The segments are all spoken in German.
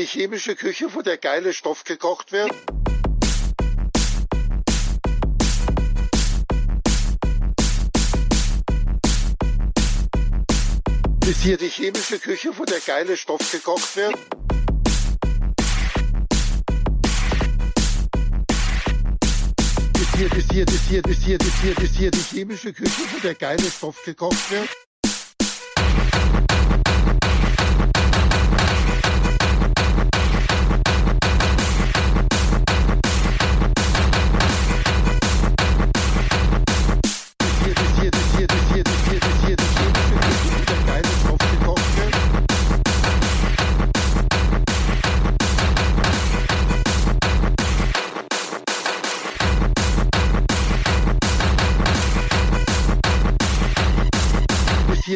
chemische Küche, wo der geile Stoff gekocht wird? Ist hier die chemische Küche, wo der geile Stoff gekocht wird? Ist hier, ist hier, ist hier, ist hier, ist hier, ist hier die chemische Küche, wo der geile Stoff gekocht wird?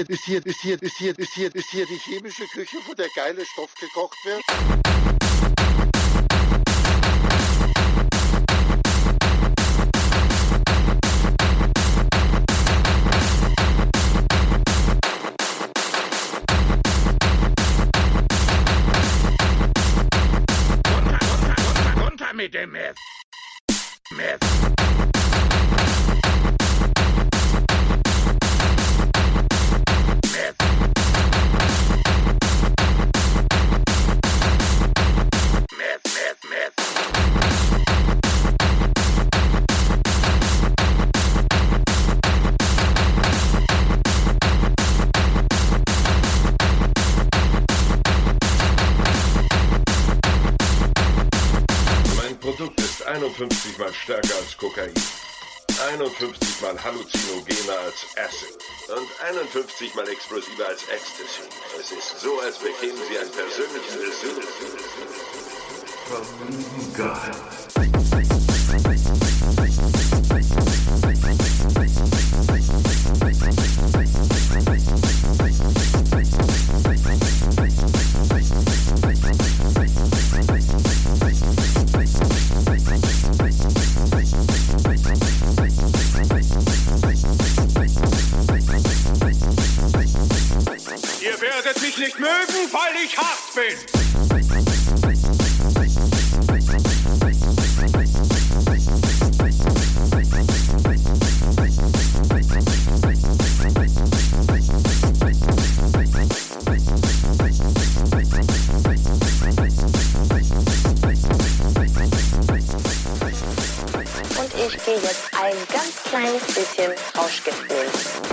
Hier, ist hier, ist hier, ist hier, ist hier, ist hier die chemische Küche, wo der geile Stoff gekocht wird? mit dem Meth. Meth. 51 mal stärker als Kokain. 51 mal halluzinogener als Acid und 51 mal explosiver als Ecstasy. Es ist so, als bekämen Sie ein persönliches Besuch. Werdet mich nicht mögen, weil ich hart bin. Und ich gehe jetzt ein ganz kleines bisschen Rauschgift nehmen.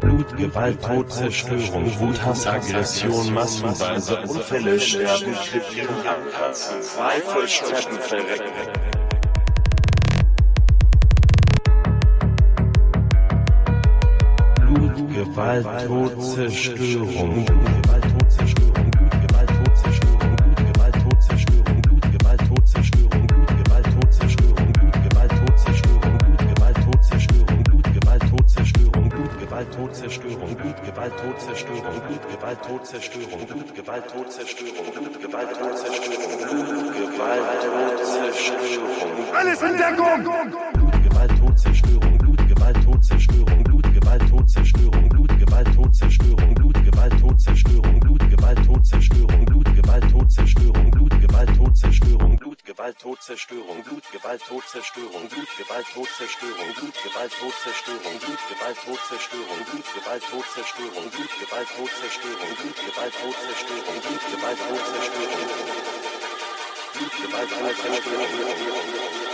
Blut, Gewalt, Tod, Zerstörung, Wut, Hass, Aggression, massenweise Unfälle, Sterben, krepieren, abkratzen, Zweifel, sterben, verrecken. Blut, Gewalt, Tod, Zerstörung, Blut, Gewalt, Tod, Zerstörung, Gewalt, Tod, Zerstörung, Blut, Gewalt, Tod, Zerstörung, Blut, Gewalt, Tod, Zerstörung, Blut, Gewalt, Tod, Zerstörung, Blut, Gewalt, Tod, Zerstörung. Alles in Deckung! Blut, Gewalt, Tod, Zerstörung, Blut, Gewalt, Tod, Zerstörung, Blut, Gewalt, Tod, Zerstörung, Blut, Gewalt, Tod, Zerstörung, Blut, Gewalt, Tod, Zerstörung, Blut, Gewalt, Tod, Zerstörung, Blut, Gewalt, Tod, Zerstörung, Blut, Gewalt, Tod, Zerstörung, Blut, Gewalt, Tod, Zerstörung, Blut, Gewalt, Tod, Zerstörung, Blut, Gewalt, Tod, Zerstörung, Blut, Gewalt, Tod, Zerstörung, Blut, Gewalt, Tod, Zerstörung, Blut, Gewalt, Tod, Zerstörung, Blut, Gewalt, Tod, Zerstörung, Blut, Gewalt, Tod, Zerstörung, Blut, Gewalt, Tod, Zerstörung, Blut, Gewalt, Tod,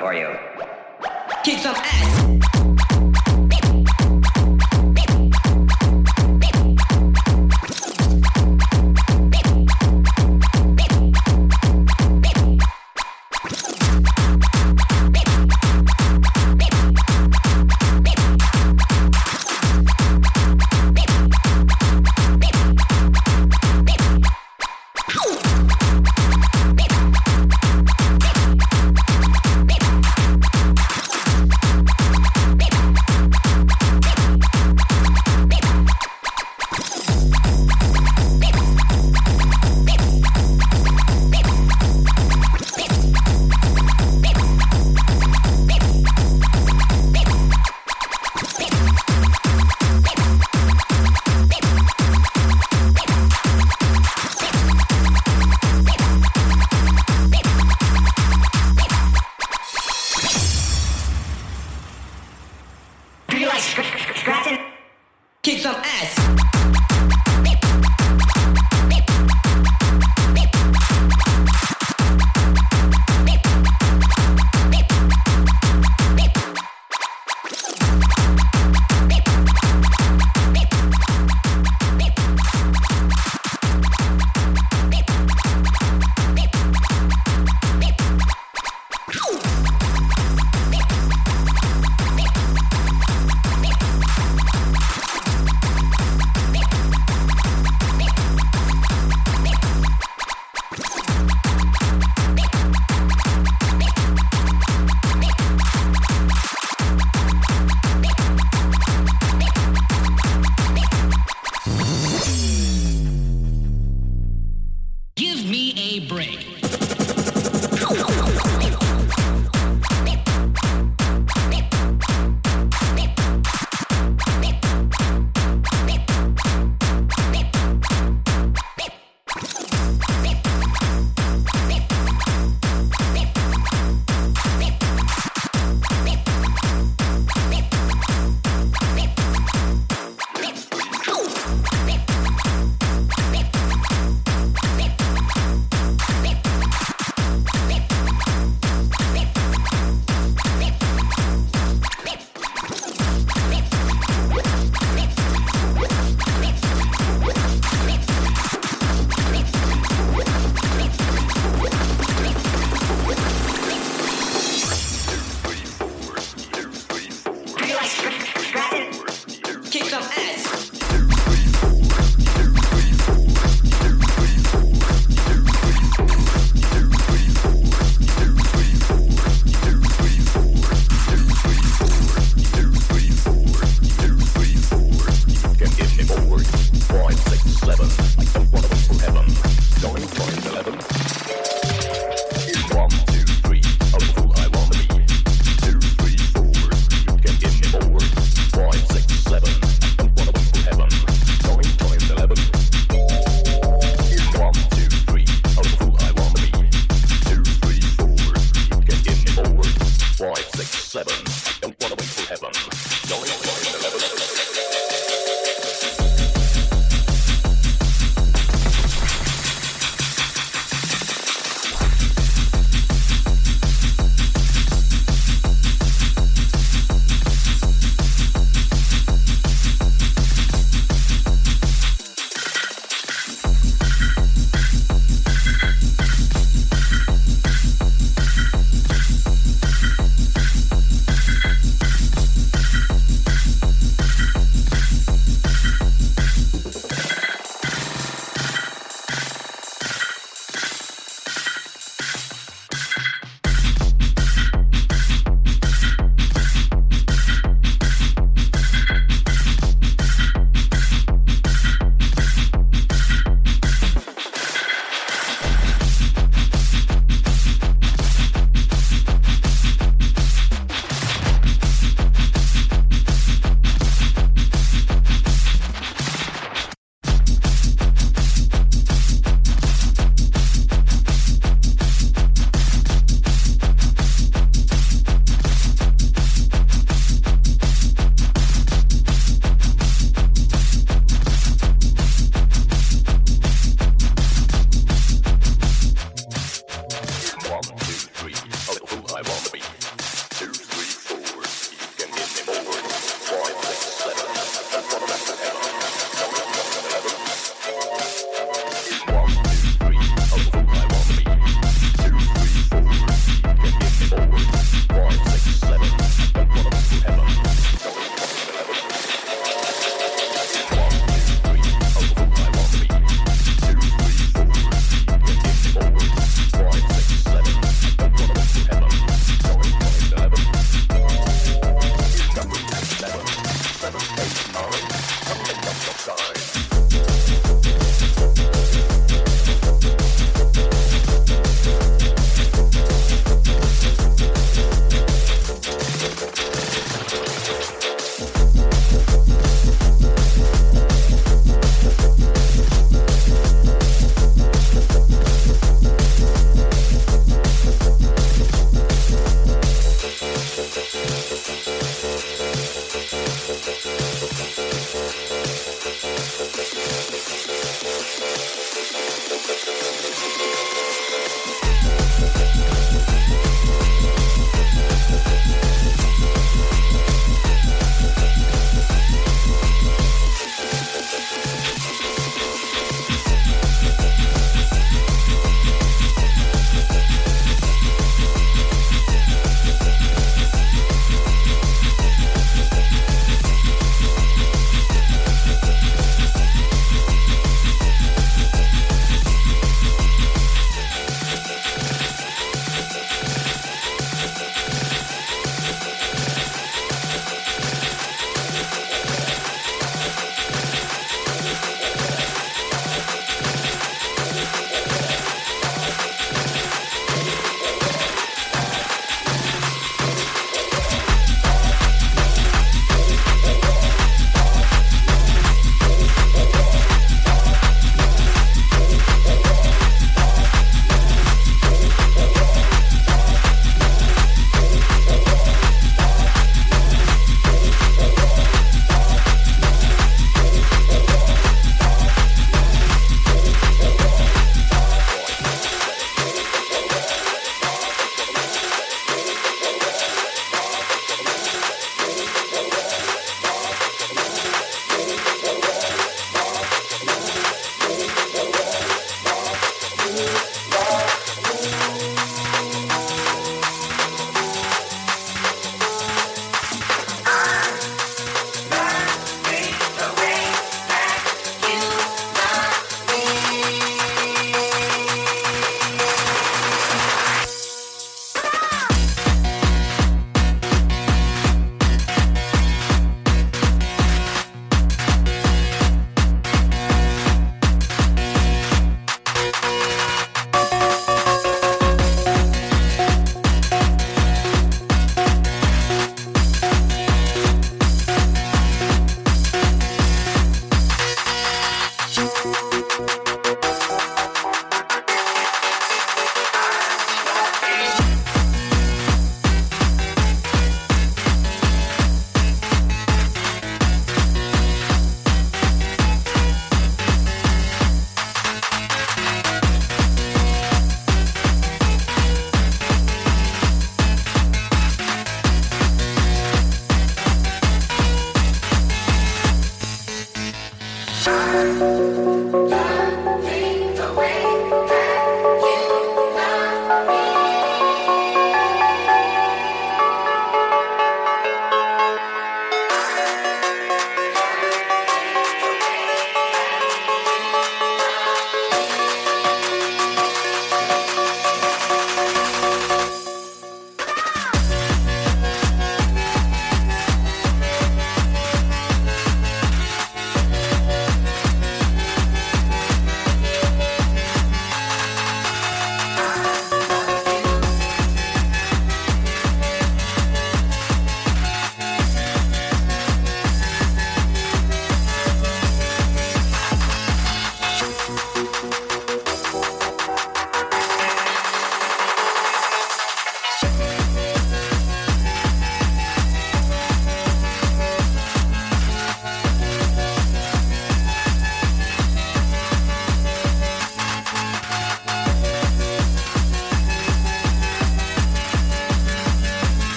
for you.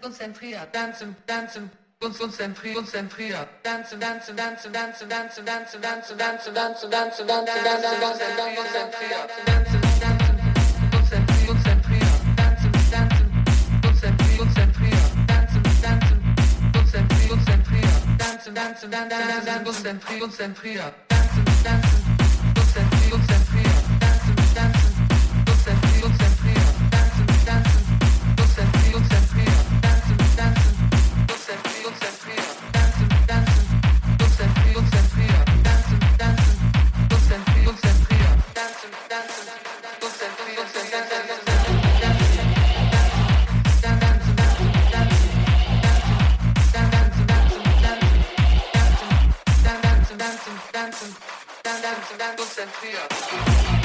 Konzentriert, tanzen, tanzen, konzentriert, konzentriert, tanzen, tanzen, tanzen, tanzen, tanzen, tanzen, tanzen, tanzen, tanzen, tanzen, tanzen, tanzen, konzentriert, tanzen, tanzen, konzentriert, konzentriert, tanzen, tanzen, konzentriert, konzentriert, tanzen, tanzen, konzentriert, konzentriert, tanzen, tanzen, tanzen, konzentriert, konzentriert, tanzen, tanzen, tengo sentido.